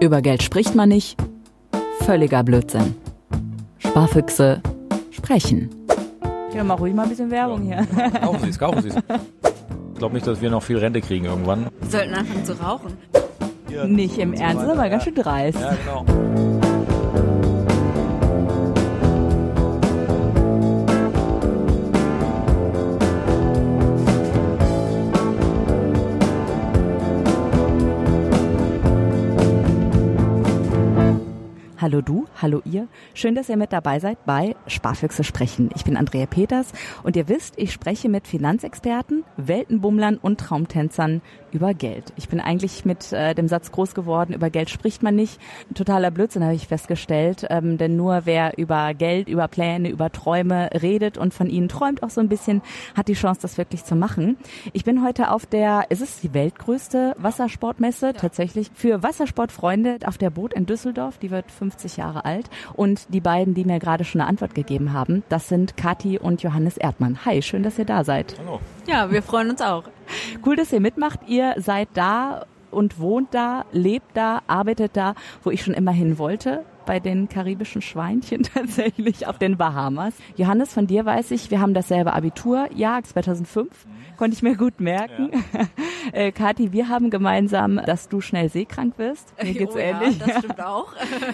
Über Geld spricht man nicht. Völliger Blödsinn. Sparfüchse sprechen. Ja, mach ruhig mal ein bisschen Werbung hier. Kaufen Sie es, kaufen Sie es. Ich glaube nicht, dass wir noch viel Rente kriegen irgendwann. Wir sollten anfangen zu rauchen. Nicht im Ernst, aber ganz schön dreist. Ja, genau. Hallo du, hallo ihr. Schön, dass ihr mit dabei seid bei Sparfüchse sprechen. Ich bin Andrea Peters und ihr wisst, ich spreche mit Finanzexperten, Weltenbummlern und Traumtänzern über Geld. Ich bin eigentlich mit äh, dem Satz groß geworden, über Geld spricht man nicht. Ein totaler Blödsinn habe ich festgestellt, ähm, denn nur wer über Geld, über Pläne, über Träume redet und von ihnen träumt auch so ein bisschen, hat die Chance, das wirklich zu machen. Ich bin heute auf der, ist es die weltgrößte Wassersportmesse ja. tatsächlich für Wassersportfreunde auf der Boot in Düsseldorf. Die wird 50 Jahre alt. Und die beiden, die mir gerade schon eine Antwort gegeben haben, das sind Kathi und Johannes Erdmann. Hi, schön, dass ihr da seid. Hallo. Ja, wir freuen uns auch. Cool, dass ihr mitmacht. Ihr seid da und wohnt da, lebt da, arbeitet da, wo ich schon immer hin wollte bei den karibischen Schweinchen tatsächlich auf den Bahamas. Johannes, von dir weiß ich, wir haben dasselbe Abiturjahr 2005, konnte ich mir gut merken. Ja. äh, Kathi, wir haben gemeinsam, dass du schnell seekrank wirst. Mir geht's oh, ähnlich. Ja, das stimmt auch.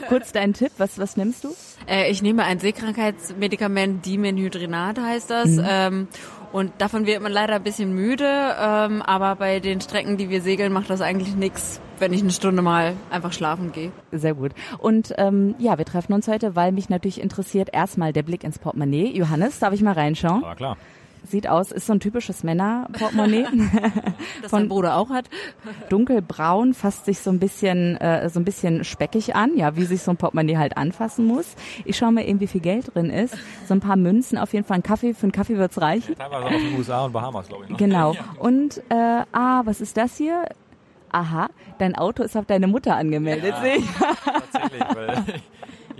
Kurz deinen Tipp, was, was nimmst du? Äh, ich nehme ein Seekrankheitsmedikament, Dimenhydrinat heißt das. Mhm. Ähm, und davon wird man leider ein bisschen müde, ähm, aber bei den Strecken, die wir segeln, macht das eigentlich nichts, wenn ich eine Stunde mal einfach schlafen gehe. Sehr gut. Und ähm, ja, wir treffen uns heute, weil mich natürlich interessiert erstmal der Blick ins Portemonnaie. Johannes, darf ich mal reinschauen? Ja, klar sieht aus, ist so ein typisches Männerportemonnaie. das Von Bruder auch hat. Dunkelbraun, fasst sich so ein bisschen, äh, so ein bisschen speckig an, ja, wie sich so ein Portemonnaie halt anfassen muss. Ich schaue mal eben, wie viel Geld drin ist. So ein paar Münzen, auf jeden Fall ein Kaffee, für einen Kaffee wird's reichen. Ja, teilweise auch in USA und Bahamas, glaube ich. Noch. Genau. Und, äh, ah, was ist das hier? Aha, dein Auto ist auf deine Mutter angemeldet, ja, sehe ich. Tatsächlich, weil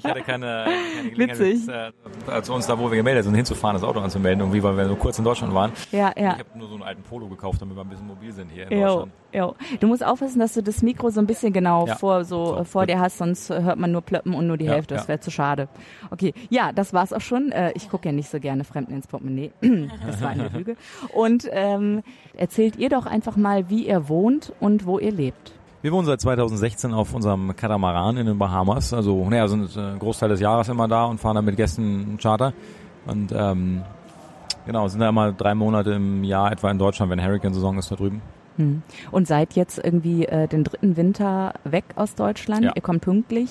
hatte keine, keine Gelegenheit, Witzig. Äh, als uns da, wo wir gemeldet sind, hinzufahren, das Auto anzumelden, irgendwie, weil wir nur kurz in Deutschland waren. Ja, ja. Ich habe nur so einen alten Polo gekauft, damit wir ein bisschen mobil sind hier in jo, Deutschland. Jo. Du musst aufpassen, dass du das Mikro so ein bisschen genau ja. vor, so, so, vor dir hast, sonst hört man nur Plöppen und nur die ja, Hälfte. Das wäre zu schade. Okay, ja, das war's auch schon. Äh, ich gucke ja nicht so gerne Fremden ins Portemonnaie. das war eine Lüge. Und ähm, erzählt ihr doch einfach mal, wie ihr wohnt und wo ihr lebt. Wir wohnen seit 2016 auf unserem Katamaran in den Bahamas. Also, naja, sind einen Großteil des Jahres immer da und fahren dann mit Gästen Charter. Und ähm, genau, sind da immer drei Monate im Jahr etwa in Deutschland, wenn Hurricane-Saison ist da drüben. Hm. Und seid jetzt irgendwie äh, den dritten Winter weg aus Deutschland. Ja. Ihr kommt pünktlich.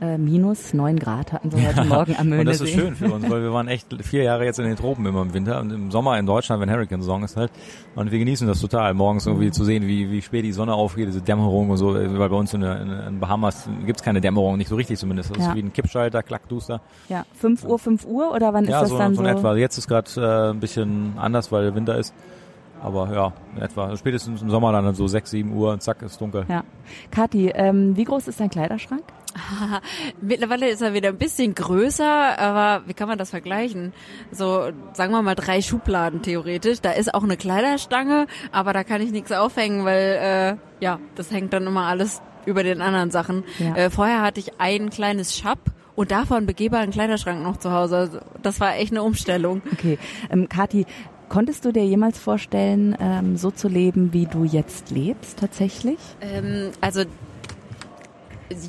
Äh, minus neun Grad hatten wir heute Morgen am Möhnesee. Und das ist schön für uns, weil wir waren echt vier Jahre jetzt in den Tropen immer im Winter und im Sommer in Deutschland, wenn Hurricane-Saison ist halt. Und wir genießen das total, morgens irgendwie zu sehen, wie, wie spät die Sonne aufgeht, diese Dämmerung und so. Weil bei uns in, in, in Bahamas gibt's keine Dämmerung, nicht so richtig zumindest. Das ja. ist wie ein Kippschalter, klackduster. Ja, fünf Uhr, fünf Uhr oder wann ja, ist das so, dann so? Ja, so in etwa. Jetzt ist gerade äh, ein bisschen anders, weil Winter ist. Aber ja, etwa. Spätestens im Sommer dann so 6, 7 Uhr und zack, ist dunkel. Ja. Kathi, ähm, wie groß ist dein Kleiderschrank? Mittlerweile ist er wieder ein bisschen größer, aber wie kann man das vergleichen? So, sagen wir mal drei Schubladen theoretisch. Da ist auch eine Kleiderstange, aber da kann ich nichts aufhängen, weil äh, ja, das hängt dann immer alles über den anderen Sachen. Ja. Äh, vorher hatte ich ein kleines Schab und davon begehbaren Kleiderschrank noch zu Hause. Also, das war echt eine Umstellung. Okay, ähm, Kathi, Konntest du dir jemals vorstellen, ähm, so zu leben, wie du jetzt lebst, tatsächlich? Ähm, also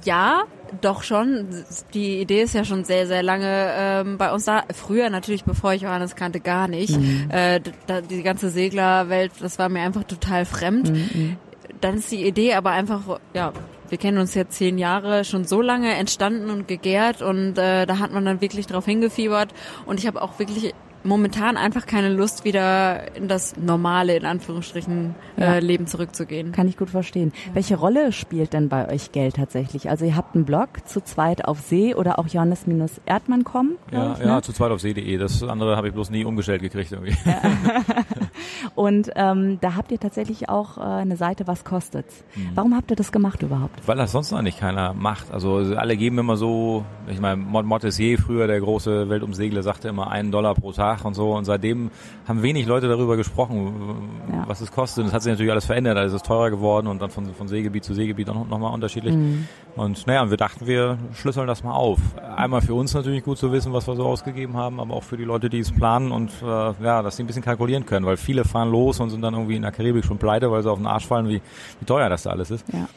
ja, doch schon. Die Idee ist ja schon sehr, sehr lange ähm, bei uns da. Früher natürlich, bevor ich Johannes kannte, gar nicht. Mhm. Äh, da, die ganze Seglerwelt, das war mir einfach total fremd. Mhm. Dann ist die Idee aber einfach, ja, wir kennen uns jetzt zehn Jahre, schon so lange entstanden und gegärt und äh, da hat man dann wirklich drauf hingefiebert und ich habe auch wirklich momentan einfach keine Lust, wieder in das normale, in Anführungsstrichen, äh, ja. äh, Leben zurückzugehen. Kann ich gut verstehen. Ja. Welche Rolle spielt denn bei euch Geld tatsächlich? Also ihr habt einen Blog zu zweit auf See oder auch Johannes-Erdmann.com? Ja, ich, ne? ja, zu zweit auf See.de. Das andere habe ich bloß nie umgestellt gekriegt irgendwie. Ja. Und ähm, da habt ihr tatsächlich auch äh, eine Seite, was kostet's? Mhm. Warum habt ihr das gemacht überhaupt? Weil das sonst eigentlich keiner macht. Also alle geben immer so, ich meine, Montessier früher, der große Weltumsegler, sagte immer einen Dollar pro Tag und so. Und seitdem haben wenig Leute darüber gesprochen, ja. was es kostet. Und es hat sich natürlich alles verändert. Also es ist teurer geworden und dann von, von Seegebiet zu Seegebiet auch nochmal unterschiedlich. Mhm. Und naja, wir dachten, wir schlüsseln das mal auf. Einmal für uns natürlich gut zu wissen, was wir so ausgegeben haben, aber auch für die Leute, die es planen und äh, ja, dass sie ein bisschen kalkulieren können, weil viele fahren los und sind dann irgendwie in der Karibik schon pleite, weil sie auf den Arsch fallen, wie, wie teuer das da alles ist. Ja.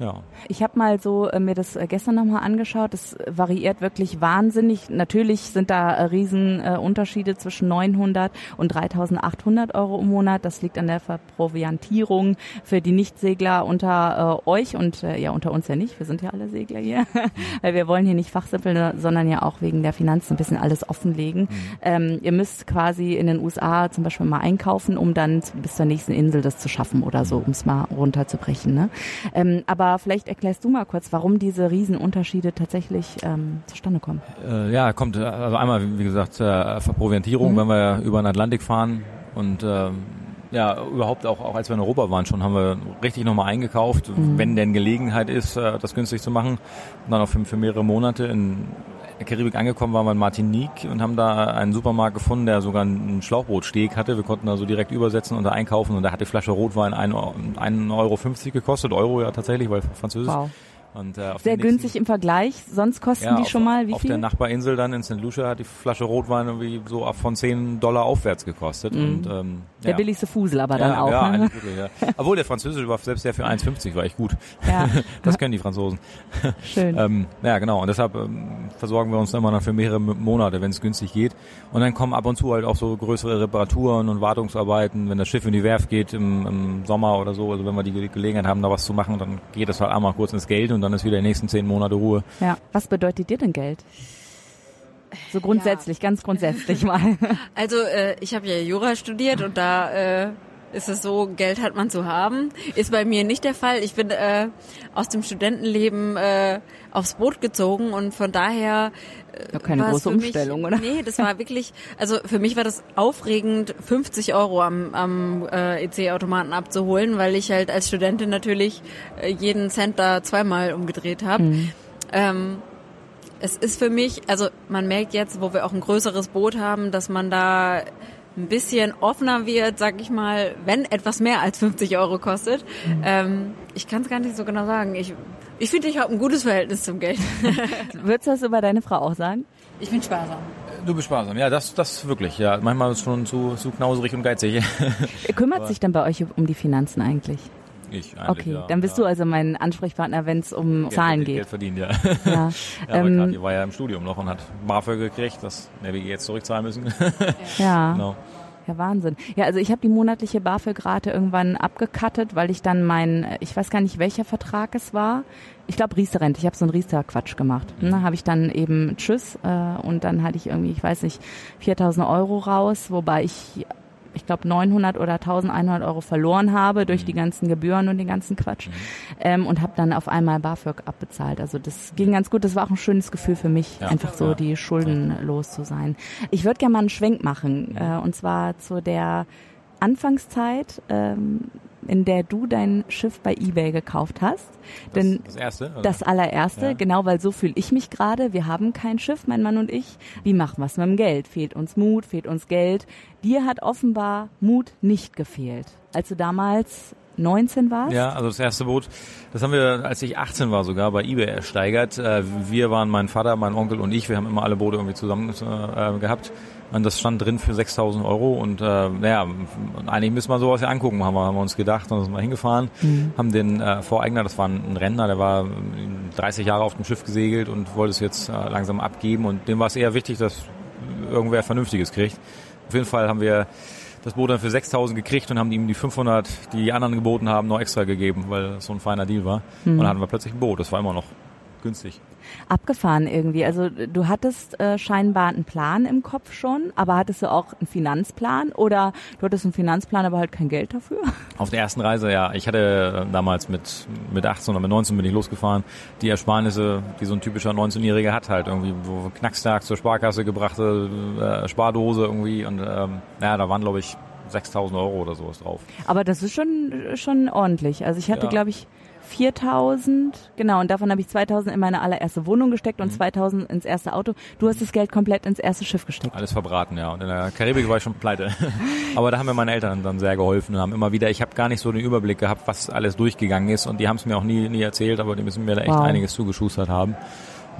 Ja. Ich habe mal so äh, mir das äh, gestern nochmal angeschaut. Das variiert wirklich wahnsinnig. Natürlich sind da äh, riesen äh, Unterschiede zwischen 900 und 3800 Euro im Monat. Das liegt an der Verproviantierung für die Nichtsegler unter äh, euch und äh, ja unter uns ja nicht. Wir sind ja alle Segler hier, weil wir wollen hier nicht fachsimpeln, sondern ja auch wegen der Finanzen ein bisschen alles offenlegen. Mhm. Ähm, ihr müsst quasi in den USA zum Beispiel mal einkaufen, um dann bis zur nächsten Insel das zu schaffen oder so, um es mal runterzubrechen. Ne? Ähm, aber aber vielleicht erklärst du mal kurz, warum diese Riesenunterschiede tatsächlich ähm, zustande kommen. Äh, ja, kommt äh, also einmal, wie gesagt, äh, Verproviantierung, mhm. wenn wir über den Atlantik fahren und äh, ja, überhaupt auch, auch als wir in Europa waren schon, haben wir richtig nochmal eingekauft, mhm. wenn denn Gelegenheit ist, äh, das günstig zu machen. Und dann auch für, für mehrere Monate in Karibik angekommen waren wir in Martinique und haben da einen Supermarkt gefunden, der sogar einen Schlauchbootsteg hatte. Wir konnten da so direkt übersetzen und da einkaufen und da hat die Flasche Rotwein 1,50 Euro gekostet, Euro ja tatsächlich, weil französisch. Wow. Und, äh, Sehr günstig im Vergleich, sonst kosten ja, die auf, schon mal wie auf viel? Auf der Nachbarinsel dann in St. Lucia hat die Flasche Rotwein irgendwie so von 10 Dollar aufwärts gekostet. Mhm. Und, ähm, der ja. billigste Fusel aber dann auch. Ja, ne? wirklich, ja. Obwohl der französische war selbst der für 1,50 war echt gut. Ja. das können die Franzosen. Schön. ähm, ja, genau. Und deshalb ähm, versorgen wir uns dann immer noch für mehrere Monate, wenn es günstig geht. Und dann kommen ab und zu halt auch so größere Reparaturen und Wartungsarbeiten, wenn das Schiff in die Werft geht im, im Sommer oder so. Also wenn wir die Gelegenheit haben, da was zu machen, dann geht das halt einmal kurz ins Geld und dann ist wieder die nächsten zehn Monate Ruhe. Ja. Was bedeutet dir denn Geld? So grundsätzlich, ja. ganz grundsätzlich mal. Also äh, ich habe ja Jura studiert und da äh, ist es so, Geld hat man zu haben. Ist bei mir nicht der Fall. Ich bin äh, aus dem Studentenleben äh, aufs Boot gezogen und von daher ja, keine große Umstellung, mich, oder? Nee, das war wirklich, also für mich war das aufregend, 50 Euro am, am äh, EC-Automaten abzuholen, weil ich halt als Studentin natürlich äh, jeden Cent da zweimal umgedreht habe. Mhm. Ähm, es ist für mich, also man merkt jetzt, wo wir auch ein größeres Boot haben, dass man da ein bisschen offener wird, sag ich mal, wenn etwas mehr als 50 Euro kostet. Mhm. Ähm, ich kann es gar nicht so genau sagen. Ich, ich finde, ich habe ein gutes Verhältnis zum Geld. Würdest du das über deine Frau auch sagen? Ich bin sparsam. Du bist sparsam, ja, das, das wirklich, ja. Manchmal ist es schon zu, zu knauserig und geizig. Kümmert Aber sich dann bei euch um die Finanzen eigentlich? Ich eigentlich, Okay, ja, dann bist ja. du also mein Ansprechpartner, wenn es um Geld, Zahlen geht. Geld verdient, ja. Ja, ja aber ähm, die war ja im Studium noch und hat BAföG gekriegt, das wir jetzt zurückzahlen müssen. Ja. genau. Ja, Wahnsinn. Ja, also ich habe die monatliche BAföG-Rate irgendwann abgekattet, weil ich dann mein, ich weiß gar nicht, welcher Vertrag es war. Ich glaube Riester-Rente. Ich habe so einen Riester-Quatsch gemacht. Mhm. Ne, habe ich dann eben Tschüss äh, und dann hatte ich irgendwie, ich weiß nicht, 4.000 Euro raus, wobei ich ich glaube 900 oder 1100 Euro verloren habe durch mhm. die ganzen Gebühren und den ganzen Quatsch mhm. ähm, und habe dann auf einmal BAföG abbezahlt. Also das ging ganz gut. Das war auch ein schönes Gefühl für mich, ja. einfach so ja. die Schulden los zu sein. Ich würde gerne mal einen Schwenk machen mhm. äh, und zwar zu der Anfangszeit. Ähm, in der du dein Schiff bei eBay gekauft hast. Denn das, das erste? Oder? Das allererste, ja. genau, weil so fühle ich mich gerade. Wir haben kein Schiff, mein Mann und ich. Wie machen wir es mit dem Geld? Fehlt uns Mut, fehlt uns Geld. Dir hat offenbar Mut nicht gefehlt. Als du damals 19 warst? Ja, also das erste Boot, das haben wir, als ich 18 war sogar, bei eBay ersteigert. Äh, wir waren mein Vater, mein Onkel und ich, wir haben immer alle Boote irgendwie zusammen äh, gehabt. Und das stand drin für 6000 Euro und äh, naja, eigentlich müssen wir sowas ja angucken, haben wir, haben wir uns gedacht und sind mal hingefahren, mhm. haben den äh, Voreigner, das war ein Rentner, der war 30 Jahre auf dem Schiff gesegelt und wollte es jetzt äh, langsam abgeben und dem war es eher wichtig, dass irgendwer Vernünftiges kriegt. Auf jeden Fall haben wir das Boot dann für 6000 gekriegt und haben ihm die 500, die die anderen geboten haben, noch extra gegeben, weil das so ein feiner Deal war. Mhm. Und dann hatten wir plötzlich ein Boot. Das war immer noch günstig. Abgefahren irgendwie. Also du hattest äh, scheinbar einen Plan im Kopf schon, aber hattest du auch einen Finanzplan oder du hattest einen Finanzplan, aber halt kein Geld dafür? Auf der ersten Reise, ja. Ich hatte äh, damals mit, mit 18 oder mit 19 bin ich losgefahren. Die Ersparnisse, die so ein typischer 19-Jähriger hat halt irgendwie, wo Knackstag zur Sparkasse gebrachte äh, Spardose irgendwie und ähm, ja, da waren glaube ich 6000 Euro oder sowas drauf. Aber das ist schon, schon ordentlich. Also ich hatte, ja. glaube ich, 4000, genau, und davon habe ich 2000 in meine allererste Wohnung gesteckt und 2000 ins erste Auto. Du hast das Geld komplett ins erste Schiff gesteckt. Alles verbraten, ja. Und in der Karibik war ich schon pleite. Aber da haben mir meine Eltern dann sehr geholfen und haben immer wieder, ich habe gar nicht so den Überblick gehabt, was alles durchgegangen ist und die haben es mir auch nie, nie erzählt, aber die müssen mir da echt Wow. einiges zugeschustert haben.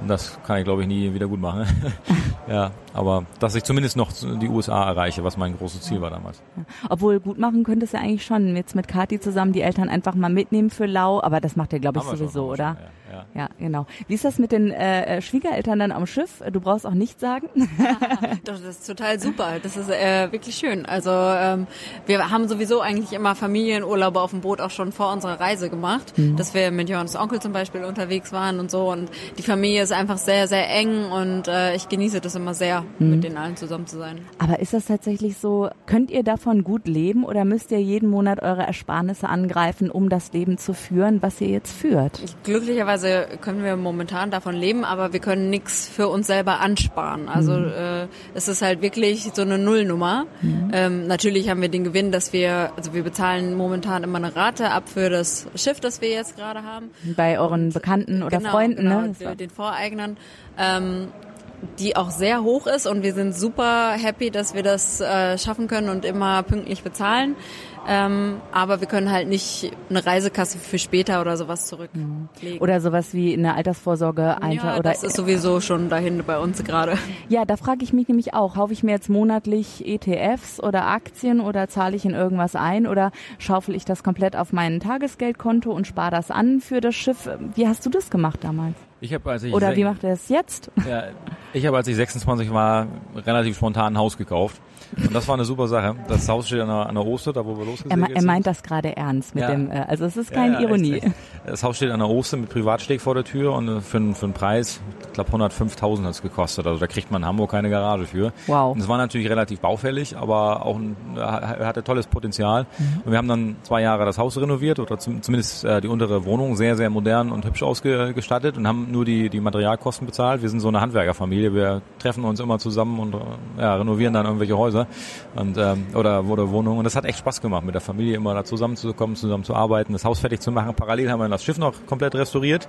Und das kann ich, glaube ich, nie wieder gut machen. ja, aber dass ich zumindest noch die USA erreiche, was mein großes Ziel war damals. Obwohl gut machen könntest du ja eigentlich schon jetzt mit Kati zusammen die Eltern einfach mal mitnehmen für Lau, aber das macht ihr glaube ich schon, sowieso, wir oder? schon, Ja, ja. Ja, genau. Wie ist das mit den äh, äh, Schwiegereltern dann am Schiff? Du brauchst auch nichts sagen. Doch, das ist total super. Das ist äh, wirklich schön. Also ähm, wir haben sowieso eigentlich immer Familienurlaube auf dem Boot auch schon vor unserer Reise gemacht, dass wir mit Johannes Onkel zum Beispiel unterwegs waren und so. Und die Familie ist einfach sehr, sehr eng und äh, ich genieße das immer sehr, mit denen allen zusammen zu sein. Aber ist das tatsächlich so, könnt ihr davon gut leben oder müsst ihr jeden Monat eure Ersparnisse angreifen, um das Leben zu führen, was ihr jetzt führt? Glücklicherweise können wir momentan davon leben, aber wir können nichts für uns selber ansparen. Also äh, es ist halt wirklich so eine Nullnummer. Ähm, natürlich haben wir den Gewinn, dass wir, also wir bezahlen momentan immer eine Rate ab für das Schiff, das wir jetzt gerade haben. Bei euren Bekannten oder genau, Freunden, genau, ne? Den- war- Den Voreignern. Ähm, die auch sehr hoch ist und wir sind super happy, dass wir das äh, schaffen können und immer pünktlich bezahlen. Ähm, aber wir können halt nicht eine Reisekasse für später oder sowas zurücklegen. Oder sowas wie eine Altersvorsorge einfach ja, oder das ist sowieso schon dahin bei uns gerade. Ja, da frage ich mich nämlich auch, kaufe ich mir jetzt monatlich ETFs oder Aktien oder zahle ich in irgendwas ein oder schaufel ich das komplett auf mein Tagesgeldkonto und spare das an für das Schiff? Wie hast du das gemacht damals? Ich habe, als ich Oder wie macht er es jetzt? Ja, ich habe, als ich 26 war, relativ spontan ein Haus gekauft. Und das war eine super Sache. Das Haus steht an der, an der Oster, da wo wir losgesegelt me- er sind. meint das gerade ernst mit Ja. dem, äh, also es ist Ja, keine ja, Ironie. echt, echt. Das Haus steht an der Oster mit Privatsteg vor der Tür und äh, für, einen- für einen Preis, ich glaube 105.000 hat es gekostet. Also da kriegt man in Hamburg keine Garage für. Wow. Und es war natürlich relativ baufällig, aber auch ein, hatte tolles Potenzial. Mhm. Und wir haben dann zwei Jahre das Haus renoviert oder zum, zumindest äh, die untere Wohnung sehr, sehr modern und hübsch ausgestattet und haben nur die, die Materialkosten bezahlt. Wir sind so eine Handwerkerfamilie. Wir treffen uns immer zusammen und äh, ja, renovieren dann irgendwelche Häuser und ähm, oder, oder Wohnungen. Und das hat echt Spaß gemacht, mit der Familie immer da zusammenzukommen, zusammen zu arbeiten, das Haus fertig zu machen. Parallel haben wir das Schiff noch komplett restauriert.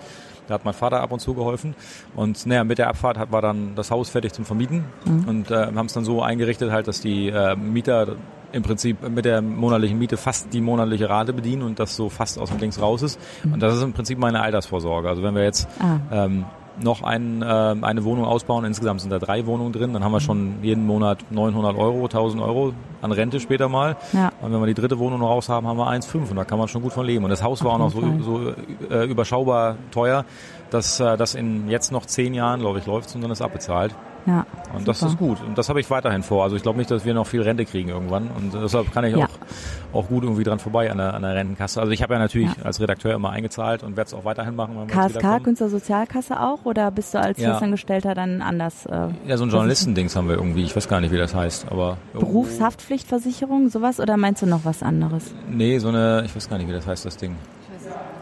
Da hat mein Vater ab und zu geholfen. Und naja, mit der Abfahrt hat, war dann das Haus fertig zum Vermieten und äh, haben es dann so eingerichtet, halt, dass die äh, Mieter im Prinzip mit der monatlichen Miete fast die monatliche Rate bedienen und das so fast aus dem Dings raus ist. Und das ist im Prinzip meine Altersvorsorge. Also wenn wir jetzt Ah. ähm, noch ein, äh, eine Wohnung ausbauen, insgesamt sind da drei Wohnungen drin, dann haben wir schon jeden Monat 900 Euro, 1000 Euro an Rente später mal. Ja. Und wenn wir die dritte Wohnung noch raus haben, haben wir 1,5 und da kann man schon gut von leben. Und das Haus war auch noch so, so äh, überschaubar teuer, dass äh, das in jetzt noch zehn Jahren, glaube ich, läuft und dann ist abbezahlt. Ja. Und das super. ist gut. Und das habe ich weiterhin vor. Also ich glaube nicht, dass wir noch viel Rente kriegen irgendwann. Und deshalb kann ich Ja. auch, auch gut irgendwie dran vorbei an der, an der Rentenkasse. Also ich habe ja natürlich Ja. als Redakteur immer eingezahlt und werde es auch weiterhin machen, wenn KSK. Künstlersozialkasse auch oder bist du als Ja. Festangestellter dann anders? Äh, Ja, so ein Journalistendings haben wir irgendwie. Ich weiß gar nicht, wie das heißt. Aber Berufshaftpflichtversicherung, sowas oder meinst du noch was anderes? Nee, so eine, ich weiß gar nicht, wie das heißt, das Ding.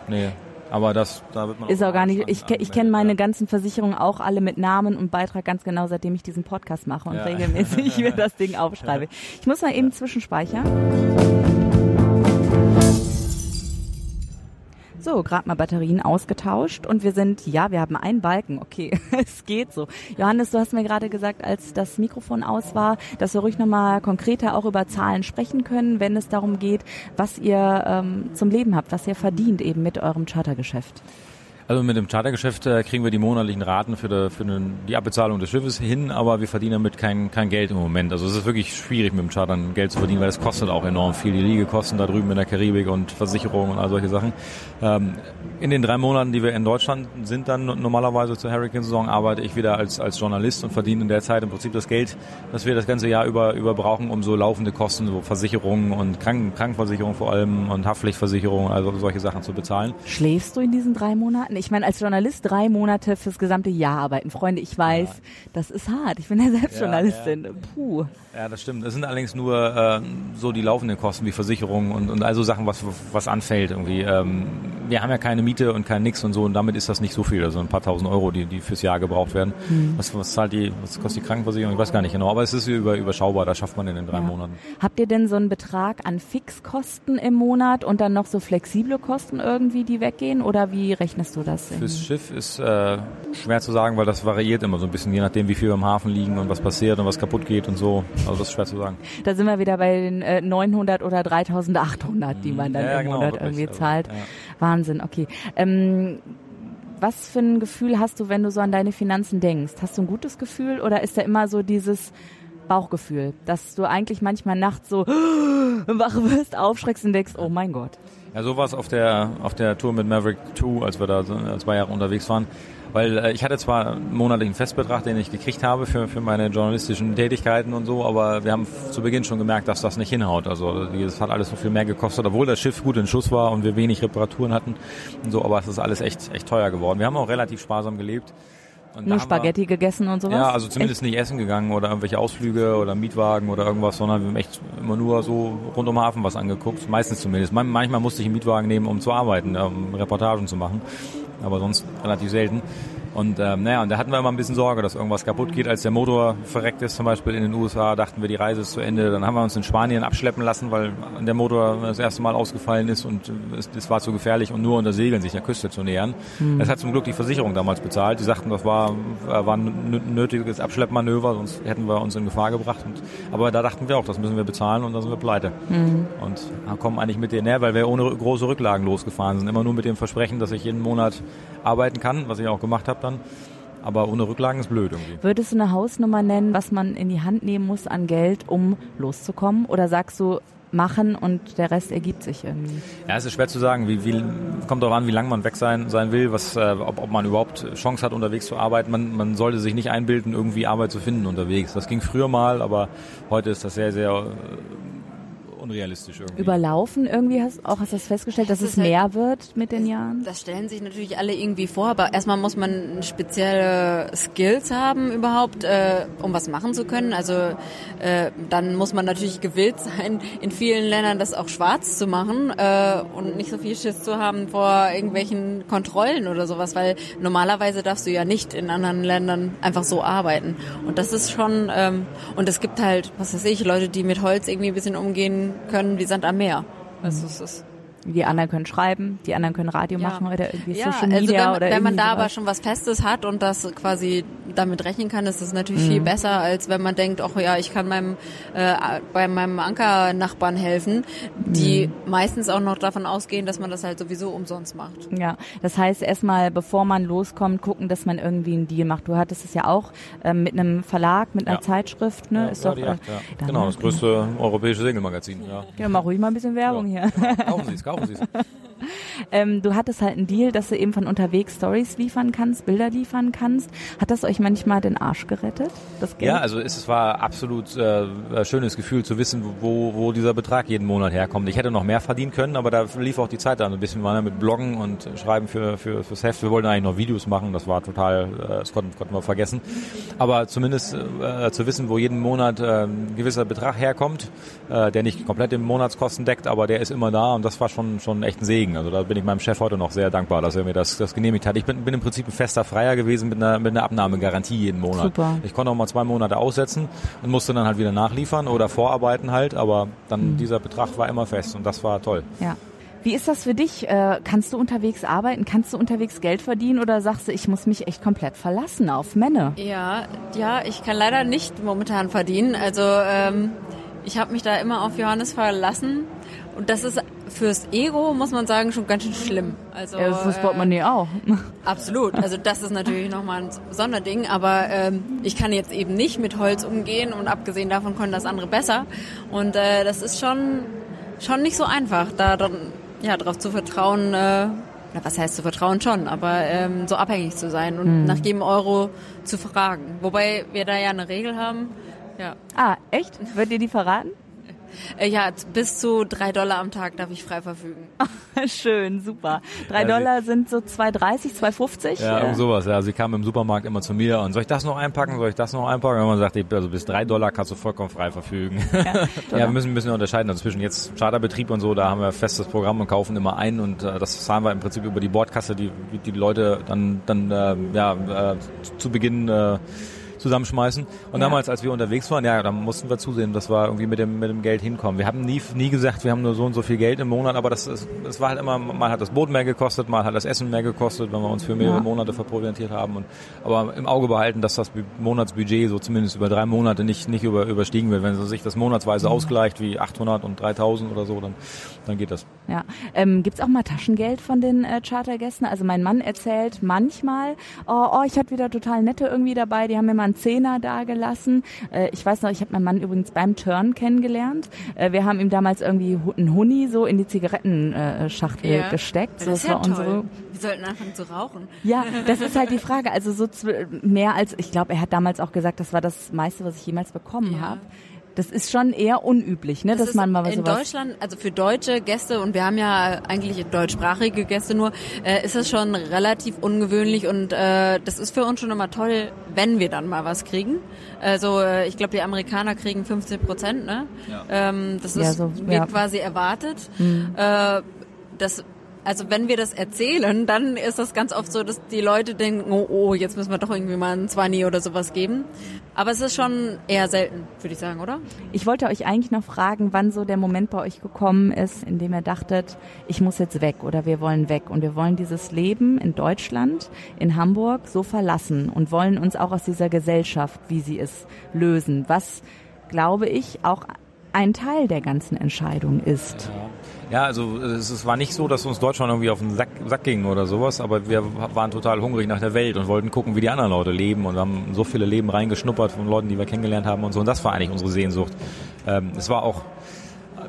Nee. Aber das, da wird man Ist auch gar nicht. Ich, ich kenne meine ja. ganzen Versicherungen auch alle mit Namen und Beitrag ganz genau, seitdem ich diesen Podcast mache und Ja. regelmäßig mir das Ding aufschreibe. Ich muss mal eben zwischenspeichern. So, gerade mal Batterien ausgetauscht und wir sind, ja, wir haben einen Balken, okay, es geht so. Johannes, du hast mir gerade gesagt, als das Mikrofon aus war, dass wir ruhig nochmal konkreter auch über Zahlen sprechen können, wenn es darum geht, was ihr ähm, zum Leben habt, was ihr verdient eben mit eurem Chartergeschäft. Also mit dem Chartergeschäft äh, kriegen wir die monatlichen Raten für, die, für den, die Abbezahlung des Schiffes hin, aber wir verdienen damit kein, kein Geld im Moment. Also es ist wirklich schwierig mit dem Chartern Geld zu verdienen, weil es kostet auch enorm viel. Die Liegekosten da drüben in der Karibik und Versicherungen und all solche Sachen. Ähm, in den drei Monaten, die wir in Deutschland sind, dann normalerweise zur Hurricane-Saison, arbeite ich wieder als, als Journalist und verdiene in der Zeit im Prinzip das Geld, das wir das ganze Jahr über, über brauchen, um so laufende Kosten, so Versicherungen und Kranken, Krankenversicherung vor allem und Haftpflichtversicherung, also solche Sachen zu bezahlen. Schläfst du in diesen drei Monaten arbeiten. Ich meine, als Journalist drei Monate fürs gesamte Jahr arbeiten. Freunde, ich weiß, ja. das ist hart. Ich bin ja selbst ja, Journalistin. Ja. Puh. Ja, das stimmt. Es sind allerdings nur äh, so die laufenden Kosten wie Versicherungen und, und also Sachen, was, was anfällt irgendwie. Ähm, wir haben ja keine Miete und kein Nix und so und damit ist das nicht so viel. Also ein paar tausend Euro, die, die fürs Jahr gebraucht werden. Mhm. Was, was zahlt die, was kostet die Krankenversicherung? Ich weiß gar nicht genau, aber es ist über, überschaubar, das schafft man in den drei Monaten. Habt ihr denn so einen Betrag an Fixkosten im Monat und dann noch so flexible Kosten irgendwie, die weggehen oder wie rechnest du das? Fürs Schiff ist äh, schwer zu sagen, weil das variiert immer so ein bisschen, je nachdem wie viel wir im Hafen liegen und was passiert und was kaputt geht und so. Also das ist schwer zu sagen. Da sind wir wieder bei den äh, 900 oder 3800, die man dann ja, im genau, Monat wirklich. irgendwie zahlt. Also, ja. Wahnsinn, okay. Ähm, was für ein Gefühl hast du, wenn du so an deine Finanzen denkst? Hast du ein gutes Gefühl oder ist da immer so dieses Bauchgefühl, dass du eigentlich manchmal nachts so wach wirst, aufschreckst und denkst, oh mein Gott. Ja, so war es auf der, auf der Tour mit Maverick 2, als wir da zwei Jahre unterwegs waren. Weil äh, ich hatte zwar einen monatlichen Festbetrag, den ich gekriegt habe für, für meine journalistischen Tätigkeiten und so, aber wir haben zu Beginn schon gemerkt, dass das nicht hinhaut. Also das hat alles so viel mehr gekostet, obwohl das Schiff gut in Schuss war und wir wenig Reparaturen hatten und so, aber es ist alles echt, echt teuer geworden. Wir haben auch relativ sparsam gelebt. Und Nur Spaghetti wir, gegessen und sowas? Ja, also zumindest echt? nicht essen gegangen oder irgendwelche Ausflüge oder Mietwagen oder irgendwas, sondern wir haben echt immer nur so rund um Hafen was angeguckt, meistens zumindest. Manchmal musste ich einen Mietwagen nehmen, um zu arbeiten, um Reportagen zu machen, aber sonst relativ selten. Und ähm, naja, und da hatten wir immer ein bisschen Sorge, dass irgendwas kaputt geht. Als der Motor verreckt ist, zum Beispiel in den USA, dachten wir, die Reise ist zu Ende. Dann haben wir uns in Spanien abschleppen lassen, weil der Motor das erste Mal ausgefallen ist und es, es war zu gefährlich und nur unter Segeln sich der Küste zu nähern. Mhm. Das hat zum Glück die Versicherung damals bezahlt. Die sagten, das war, war ein nötiges Abschleppmanöver, sonst hätten wir uns in Gefahr gebracht. Und, aber da dachten wir auch, das müssen wir bezahlen und dann sind wir pleite. Mhm. Und kommen eigentlich mit denen näher, weil wir ohne große Rücklagen losgefahren sind. Immer nur mit dem Versprechen, dass ich jeden Monat arbeiten kann, was ich auch gemacht habe dann. Aber ohne Rücklagen ist blöd irgendwie. Würdest du eine Hausnummer nennen, was man in die Hand nehmen muss an Geld, um loszukommen? Oder sagst du, machen und der Rest ergibt sich irgendwie? Ja, es ist schwer zu sagen. Wie, wie, kommt darauf an, wie lange man weg sein, sein will, was, äh, ob, ob man überhaupt Chance hat, unterwegs zu arbeiten. Man, man sollte sich nicht einbilden, irgendwie Arbeit zu finden unterwegs. Das ging früher mal, aber heute ist das sehr, sehr äh, unrealistisch irgendwie. Überlaufen irgendwie hast auch hast du das festgestellt, dass das es mehr halt, wird mit den Jahren? Das stellen sich natürlich alle irgendwie vor, aber erstmal muss man spezielle Skills haben überhaupt, äh, um was machen zu können. Also äh, dann muss man natürlich gewillt sein, in vielen Ländern das auch schwarz zu machen äh, und nicht so viel Schiss zu haben vor irgendwelchen Kontrollen oder sowas, weil normalerweise darfst du ja nicht in anderen Ländern einfach so arbeiten. Und das ist schon, ähm, und es gibt halt, was weiß ich, Leute, die mit Holz irgendwie ein bisschen umgehen können wie Sand am Meer. Also es ist die anderen können schreiben, die anderen können Radio ja. machen oder irgendwie ja, Social also Media also wenn, oder Wenn man da sowas. aber schon was Festes hat und das quasi damit rechnen kann, ist das natürlich mhm. viel besser, als wenn man denkt, ach ja, ich kann meinem äh, bei meinem Anker-Nachbarn helfen, die mhm. meistens auch noch davon ausgehen, dass man das halt sowieso umsonst macht. Ja, das heißt erstmal, bevor man loskommt, gucken, dass man irgendwie einen Deal macht. Du hattest es ja auch äh, mit einem Verlag, mit einer ja. Zeitschrift, ne? Ja, ist doch, Jagd, äh, Genau, das größte europäische Segelmagazin. Ja, ja mach ruhig mal ein bisschen Werbung hier. Kaufen Sie es, kaufen Sie es. ähm, du hattest halt einen Deal, dass du eben von unterwegs Stories liefern kannst, Bilder liefern kannst. Hat das euch manchmal den Arsch gerettet? Das Geld? Ja, also es war absolut äh, ein schönes Gefühl zu wissen, wo, wo dieser Betrag jeden Monat herkommt. Ich hätte noch mehr verdienen können, aber da lief auch die Zeit dann ein bisschen weiter mit Bloggen und Schreiben für, für fürs Heft. Wir wollten eigentlich noch Videos machen, das war total, äh, das konnten, konnten wir vergessen. Aber zumindest äh, zu wissen, wo jeden Monat äh, ein gewisser Betrag herkommt, äh, der nicht komplett im Monatskosten deckt, aber der ist immer da und das war schon schon echt ein Segen. Also da bin ich meinem Chef heute noch sehr dankbar, dass er mir das, das genehmigt hat. Ich bin, bin im Prinzip ein fester Freier gewesen mit einer, mit einer Abnahmegarantie jeden Monat. Super. Ich konnte auch mal zwei Monate aussetzen und musste dann halt wieder nachliefern oder vorarbeiten halt, aber dann mhm. dieser Betrag war immer fest und das war toll. Ja. Wie ist das für dich? Äh, kannst du unterwegs arbeiten? Kannst du unterwegs Geld verdienen oder sagst du, ich muss mich echt komplett verlassen auf Männer? Ja, ja, ich kann leider nicht momentan verdienen. Also ähm, ich habe mich da immer auf Johannes verlassen und das ist fürs Ego, muss man sagen, schon ganz schön schlimm. Also, ja, fürs Portemonnaie äh, auch. Absolut. Also das ist natürlich nochmal ein Sonderding, aber ähm, ich kann jetzt eben nicht mit Holz umgehen und abgesehen davon können das andere besser. Und äh, das ist schon, schon nicht so einfach, da dann, ja, darauf zu vertrauen, äh, na, was heißt zu vertrauen schon, aber ähm, so abhängig zu sein und hm. nach jedem Euro zu fragen. Wobei wir da ja eine Regel haben. Ja. Ah, echt? Wird ihr die verraten? Äh, ja, bis zu drei Dollar am Tag darf ich frei verfügen. Schön, super. Drei ja, Dollar sind so 2,30, 2,50? Ja, irgend sowas. Ja, sie kam im Supermarkt immer zu mir und soll ich das noch einpacken, soll ich das noch einpacken? Und man sagt, also bis drei Dollar kannst du vollkommen frei verfügen. Ja, ja wir müssen ein bisschen unterscheiden also zwischen jetzt Charterbetrieb und so, da haben wir festes Programm und kaufen immer ein und äh, das zahlen wir im Prinzip über die Bordkasse, die die Leute dann dann äh, ja äh, zu Beginn äh, zusammenschmeißen. Und ja. damals, als wir unterwegs waren, ja, dann mussten wir zusehen, dass wir irgendwie mit dem, mit dem Geld hinkommen. Wir haben nie, nie gesagt, wir haben nur so und so viel Geld im Monat, aber das, ist, das war halt immer, mal hat das Boot mehr gekostet, mal hat das Essen mehr gekostet, wenn wir uns für mehrere ja. Monate verproviantiert haben. Und, aber im Auge behalten, dass das Monatsbudget so zumindest über drei Monate nicht, nicht über, überstiegen wird. Wenn sich das monatsweise mhm. ausgleicht, wie 800 und 3000 oder so, dann, dann geht das. Ja. Ähm, Gibt auch mal Taschengeld von den äh, Chartergästen? Also mein Mann erzählt manchmal, oh, oh ich hatte wieder total nette irgendwie dabei, die haben mir mal einen Zehner dagelassen. Äh, ich weiß noch, ich habe meinen Mann übrigens beim Turn kennengelernt. Äh, wir haben ihm damals irgendwie einen Huni so in die Zigarettenschachtel ja. gesteckt. So, das, das war toll. unsere. Wir sollten anfangen zu rauchen. Ja, das ist halt die Frage. Also so mehr als, ich glaube, er hat damals auch gesagt, das war das meiste, was ich jemals bekommen ja. habe. Das ist schon eher unüblich, ne, das dass man mal was In Deutschland, also für deutsche Gäste und wir haben ja eigentlich deutschsprachige Gäste nur, äh, ist es schon relativ ungewöhnlich und äh, das ist für uns schon immer toll, wenn wir dann mal was kriegen. Also äh, ich glaube, die Amerikaner kriegen 15 Prozent, ne? Ja. Ähm, das ist ja, so, wird ja. quasi erwartet. Mhm. Äh, das also wenn wir das erzählen, dann ist das ganz oft so, dass die Leute denken, oh, oh, jetzt müssen wir doch irgendwie mal ein Zwanni oder sowas geben. Aber es ist schon eher selten, würde ich sagen, oder? Ich wollte euch eigentlich noch fragen, wann so der Moment bei euch gekommen ist, in dem ihr dachtet, ich muss jetzt weg oder wir wollen weg und wir wollen dieses Leben in Deutschland, in Hamburg so verlassen und wollen uns auch aus dieser Gesellschaft, wie sie ist, lösen. Was, glaube ich, auch ein Teil der ganzen Entscheidung ist. Ja. Ja, also es, es, war nicht so, dass uns Deutschland irgendwie auf den Sack, Sack ging oder sowas, aber wir waren total hungrig nach der Welt und wollten gucken, wie die anderen Leute leben und haben so viele Leben reingeschnuppert von Leuten, die wir kennengelernt haben und so. Und das war eigentlich unsere Sehnsucht. Ähm, es war auch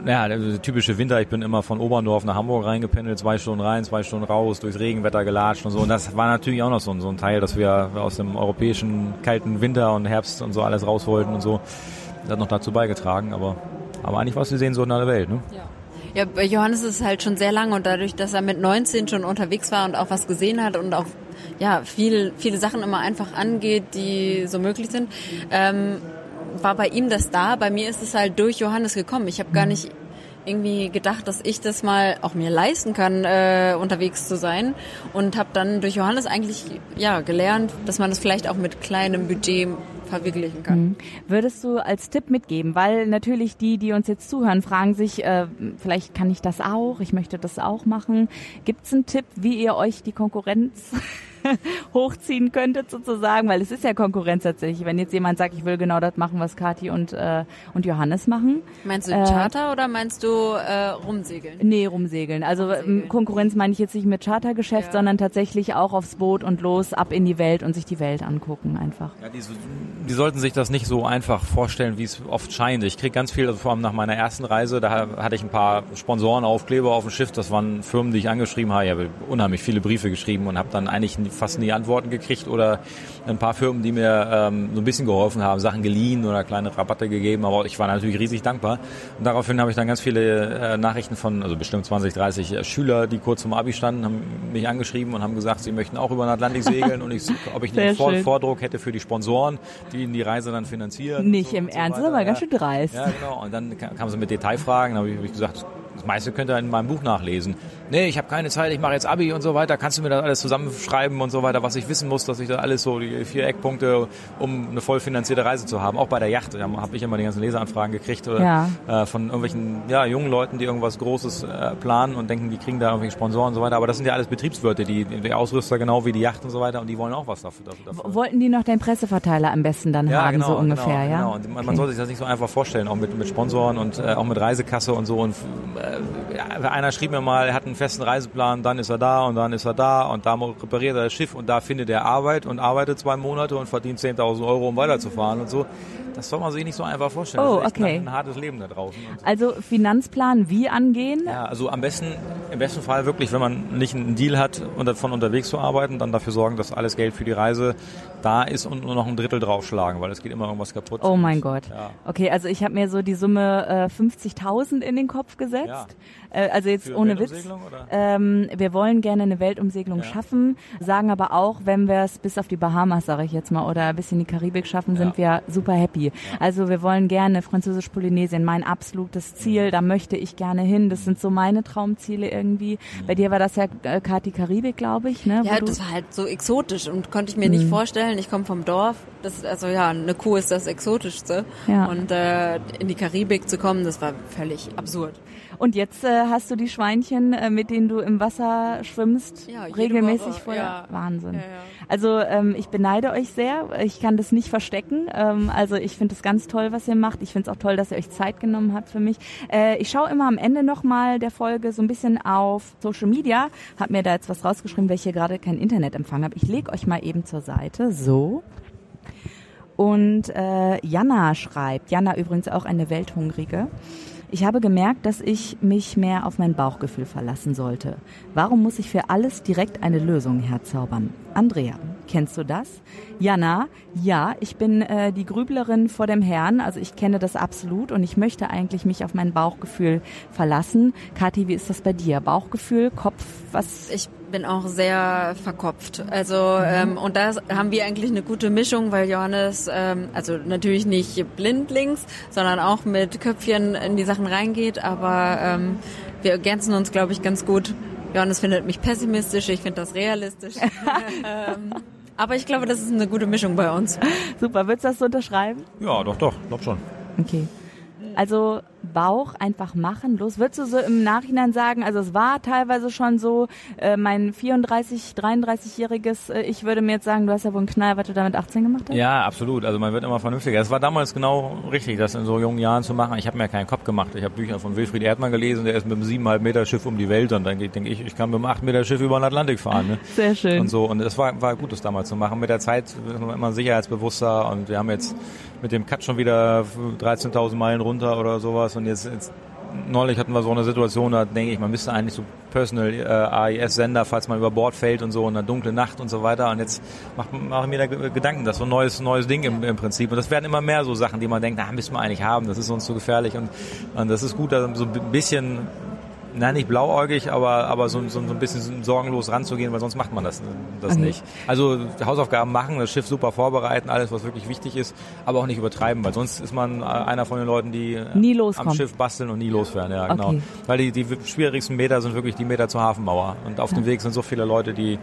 ja, der typische Winter, ich bin immer von Oberndorf nach Hamburg reingependelt, zwei Stunden rein, zwei Stunden raus, durchs Regenwetter gelatscht und so. Und das war natürlich auch noch so, so ein Teil, dass wir aus dem europäischen kalten Winter und Herbst und so alles raus wollten und so. Das hat noch dazu beigetragen, aber, aber eigentlich war es die Sehnsucht nach der Welt, ne? Ja. Ja, bei Johannes ist es halt schon sehr lang und dadurch, dass er mit 19 schon unterwegs war und auch was gesehen hat und auch ja viel, viele Sachen immer einfach angeht, die so möglich sind, ähm, war bei ihm das da. Bei mir ist es halt durch Johannes gekommen. Ich habe gar nicht irgendwie gedacht, dass ich das mal auch mir leisten kann, äh, unterwegs zu sein und habe dann durch Johannes eigentlich ja gelernt, dass man das vielleicht auch mit kleinem Budget verwirklichen kann. Mhm. Würdest du als Tipp mitgeben, weil natürlich die, die uns jetzt zuhören, fragen sich, äh, vielleicht kann ich das auch, ich möchte das auch machen. Gibt es einen Tipp, wie ihr euch die Konkurrenz hochziehen könntet sozusagen, weil es ist ja Konkurrenz tatsächlich. Wenn jetzt jemand sagt, ich will genau das machen, was Kathi und, äh, und Johannes machen. Meinst du äh, Charter oder meinst du äh, rumsegeln? Nee, rumsegeln. Also rumsegeln. Konkurrenz meine ich jetzt nicht mit Chartergeschäft, ja. sondern tatsächlich auch aufs Boot und los, ab in die Welt und sich die Welt angucken einfach. Ja, die, die sollten sich das nicht so einfach vorstellen, wie es oft scheint. Ich kriege ganz viel, also vor allem nach meiner ersten Reise, da hatte ich ein paar Sponsorenaufkleber auf dem Schiff. Das waren Firmen, die ich angeschrieben habe. Ich habe unheimlich viele Briefe geschrieben und habe dann eigentlich fast nie Antworten gekriegt oder ein paar Firmen, die mir ähm, so ein bisschen geholfen haben, Sachen geliehen oder kleine Rabatte gegeben, aber ich war natürlich riesig dankbar. Und daraufhin habe ich dann ganz viele äh, Nachrichten von, also bestimmt 20, 30 äh, Schüler, die kurz zum Abi standen, haben mich angeschrieben und haben gesagt, sie möchten auch über den Atlantik segeln und ich, ob ich einen Vor Vordruck hätte für die Sponsoren, die ihnen die Reise dann finanzieren. Nicht so im Ernst, so aber ganz schön dreist. Ja, genau. Und dann kamen sie mit Detailfragen, da habe ich, hab ich gesagt, das meiste könnt ihr in meinem Buch nachlesen. Nee, ich habe keine Zeit, ich mache jetzt Abi und so weiter. Kannst du mir das alles zusammenschreiben und so weiter, was ich wissen muss, dass ich da alles so, die vier Eckpunkte, um eine voll finanzierte Reise zu haben. Auch bei der Yacht Da habe ich immer die ganzen Leseanfragen gekriegt oder ja. äh, von irgendwelchen ja, jungen Leuten, die irgendwas Großes äh, planen und denken, die kriegen da irgendwelche Sponsoren und so weiter. Aber das sind ja alles Betriebswirte, die, die Ausrüster genau wie die Yacht und so weiter und die wollen auch was dafür. dafür. Wollten die noch den Presseverteiler am besten dann ja, haben, genau, so ungefähr, genau, ja? Genau. Und man, okay. man soll sich das nicht so einfach vorstellen, auch mit, mit Sponsoren und äh, auch mit Reisekasse und so. Und äh, einer schrieb mir mal, er hat einen festen Reiseplan, dann ist er da und dann ist er da und da repariert er das Schiff und da findet er Arbeit und arbeitet zwei Monate und verdient 10.000 Euro, um weiterzufahren und so. Das soll man sich nicht so einfach vorstellen. Oh, das ist okay. ein, ein hartes Leben da draußen. Und Also Finanzplan wie angehen? ja, also am besten, im besten Fall wirklich, wenn man nicht einen Deal hat, von unterwegs zu arbeiten, dann dafür sorgen, dass alles Geld für die Reise da ist und nur noch ein Drittel draufschlagen, weil es geht immer irgendwas kaputt. Oh mein Gott. Ja. Okay, also ich habe mir so die Summe äh, 50.000 in den Kopf gesetzt. Ja. Äh, also jetzt Für ohne Witz. Ähm, wir wollen gerne eine Weltumsegelung Ja. schaffen, sagen aber auch, wenn wir es bis auf die Bahamas, sage ich jetzt mal, oder bis in die Karibik schaffen, sind wir super happy. Also wir wollen gerne Französisch-Polynesien, mein absolutes Ziel, da möchte ich gerne hin. Das sind so meine Traumziele irgendwie. Bei dir war das ja äh, Kati Karibik, glaube ich, ne? Ja, das war halt so exotisch und konnte ich mir nicht vorstellen. Ich komme vom Dorf. Das, also ja, eine Kuh ist das Exotischste. Ja. Und äh, in die Karibik zu kommen, das war völlig absurd. Und jetzt äh, hast du die Schweinchen, äh, mit denen du im Wasser schwimmst, Ja, regelmäßig Woche, vor der ja. Wahnsinn. Ja. Also ähm, ich beneide euch sehr. Ich kann das nicht verstecken. Ähm, also ich finde es ganz toll, was ihr macht. Ich finde es auch toll, dass ihr euch Zeit genommen habt für mich. Äh, ich schaue immer am Ende nochmal der Folge so ein bisschen auf Social Media. Hab mir da jetzt was rausgeschrieben, weil ich hier gerade kein Internetempfang habe. Ich lege euch mal eben zur Seite. So. Und äh, Jana schreibt, Jana übrigens auch eine Welthungrige. Ich habe gemerkt, dass ich mich mehr auf mein Bauchgefühl verlassen sollte. Warum muss ich für alles direkt eine Lösung herzaubern? Andrea, kennst du das? Jana, ja, ich bin äh, die Grüblerin vor dem Herrn, also ich kenne das absolut und ich möchte eigentlich mich auf mein Bauchgefühl verlassen. Kathi, wie ist das bei dir? Bauchgefühl, Kopf, was? Ich bin auch sehr verkopft. Also ähm, und da haben wir eigentlich eine gute Mischung, weil Johannes ähm, also natürlich nicht blindlings, sondern auch mit Köpfchen in die Sachen reingeht, aber ähm, wir ergänzen uns, glaube ich, ganz gut. Johannes findet mich pessimistisch, ich finde das realistisch. ähm, aber ich glaube, das ist eine gute Mischung bei uns. Super, würdest du das so unterschreiben? Ja, doch, doch, glaub schon. Okay. Also Bauch einfach machen, los. Würdest du so im Nachhinein sagen, also es war teilweise schon so, äh, mein 34, 33-jähriges, äh, ich würde mir jetzt sagen, du hast ja wohl einen Knall, was du da mit 18 gemacht hast? Ja, absolut. Also man wird immer vernünftiger. Es war damals genau richtig, das in so jungen Jahren zu machen. Ich habe mir keinen Kopf gemacht. Ich habe Bücher von Wilfried Erdmann gelesen, der ist mit einem 7,5 Meter Schiff um die Welt und dann denke ich, ich kann mit einem 8 Meter Schiff über den Atlantik fahren. Ne? Sehr schön. Und so. Und es war, war gut, das damals zu machen. Mit der Zeit wird man immer sicherheitsbewusster und wir haben jetzt mit dem Cut schon wieder 13.000 Meilen runter oder sowas und jetzt, jetzt neulich hatten wir so eine Situation, da denke ich, man müsste eigentlich so Personal äh, AIS-Sender, falls man über Bord fällt und so in einer dunklen Nacht und so weiter. Und jetzt mache mach ich mir da Ge- Gedanken, das ist so ein neues, neues Ding im, im Prinzip. Und das werden immer mehr so Sachen, die man denkt, na, müssen wir eigentlich haben, das ist uns zu gefährlich. Und, und das ist gut, da so ein bisschen Nein, nicht blauäugig, aber, aber so, so, so ein bisschen sorgenlos ranzugehen, weil sonst macht man das, das Okay. nicht. Also Hausaufgaben machen, das Schiff super vorbereiten, alles, was wirklich wichtig ist, aber auch nicht übertreiben, weil sonst ist man äh, einer von den Leuten, die äh, am. Schiff basteln und nie losfahren. Ja, genau. Okay. Weil die, die schwierigsten Meter sind wirklich die Meter zur Hafenmauer. Und auf dem Weg sind so viele Leute, die,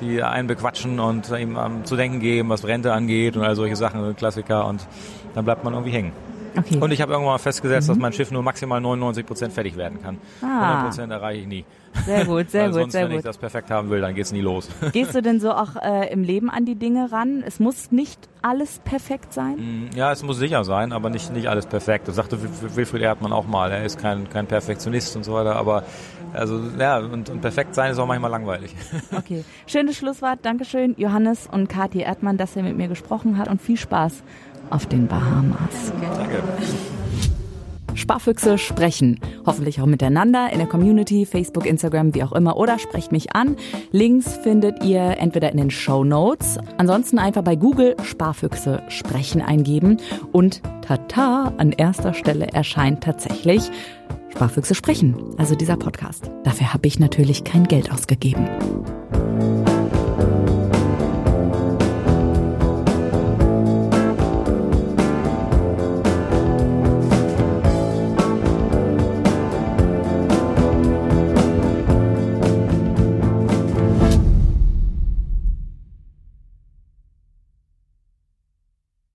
die einen bequatschen und ihm ähm, zu denken geben, was Rente angeht und all solche Sachen, Klassiker. Und dann bleibt man irgendwie hängen. Okay. Und ich habe irgendwann mal festgesetzt, dass mein Schiff nur maximal 99 Prozent fertig werden kann. Ah. 100 Prozent erreiche ich nie. Sehr gut, sehr gut, sonst, sehr wenn ich gut. das perfekt haben will, dann geht's nie los. Gehst du denn so auch äh, im Leben an die Dinge ran? Es muss nicht alles perfekt sein? ja, es muss sicher sein, aber nicht, nicht alles perfekt. Das sagte Wil- Wilfried Erdmann auch mal. Er ist kein, kein Perfektionist und so weiter, aber also ja, und, und perfekt sein ist auch manchmal langweilig. Okay. Schönes Schlusswort. Dankeschön, Johannes und Kathi Erdmann, dass ihr mit mir gesprochen habt und viel Spaß auf den Bahamas. Danke. Sparfüchse sprechen. Hoffentlich auch miteinander in der Community, Facebook, Instagram, wie auch immer. Oder sprecht mich an. Links findet ihr entweder in den Show Notes. Ansonsten einfach bei Google Sparfüchse sprechen eingeben. Und tata, an erster Stelle erscheint tatsächlich Sparfüchse sprechen. Also dieser Podcast. Dafür habe ich natürlich kein Geld ausgegeben.